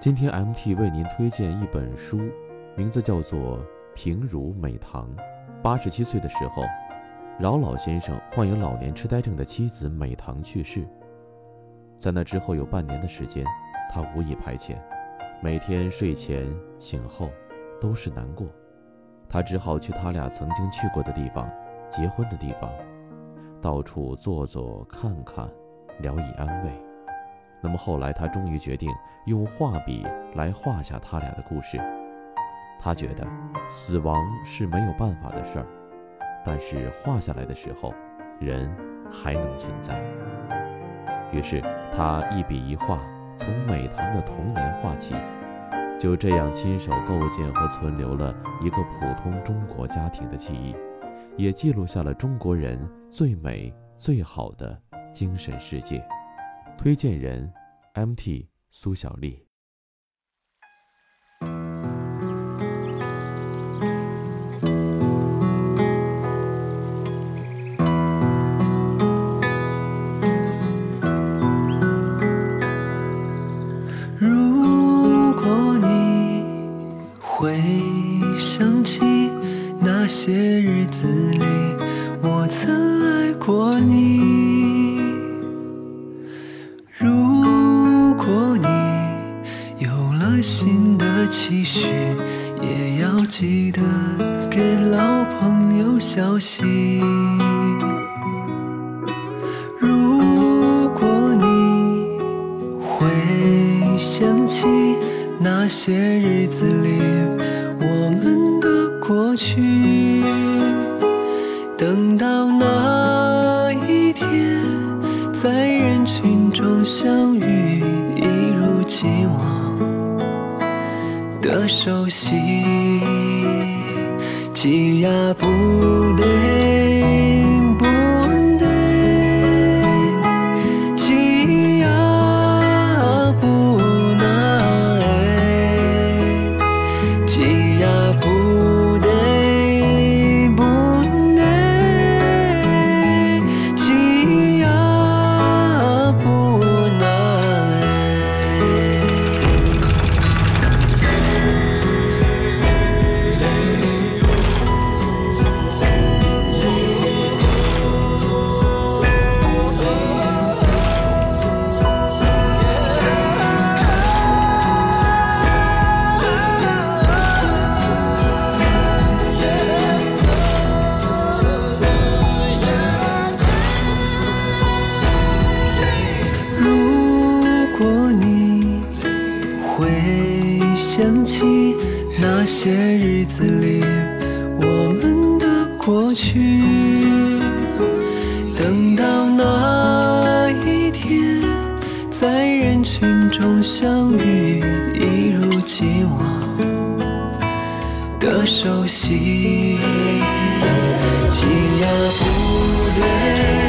今天 MT 为您推荐一本书，名字叫做《平如美棠》。八十七岁的时候，饶老先生患有老年痴呆症的妻子美棠去世。在那之后有半年的时间，他无以排遣，每天睡前醒后都是难过。他只好去他俩曾经去过的地方，结婚的地方，到处坐坐看看，聊以安慰。那么后来，他终于决定用画笔来画下他俩的故事。他觉得死亡是没有办法的事儿，但是画下来的时候，人还能存在。于是他一笔一画，从美棠的童年画起，就这样亲手构建和存留了一个普通中国家庭的记忆，也记录下了中国人最美最好的精神世界。推荐人：MT 苏小丽。如果你会想起那些日子里，我曾爱过你。新的期许，也要记得给老朋友消息。如果你会想起那些日子里我们的过去，等到那一天在人群中相遇，的熟悉，挤压不得。想起那些日子里我们的过去，等到那一天在人群中相遇，一如既往的熟悉，挤压不对。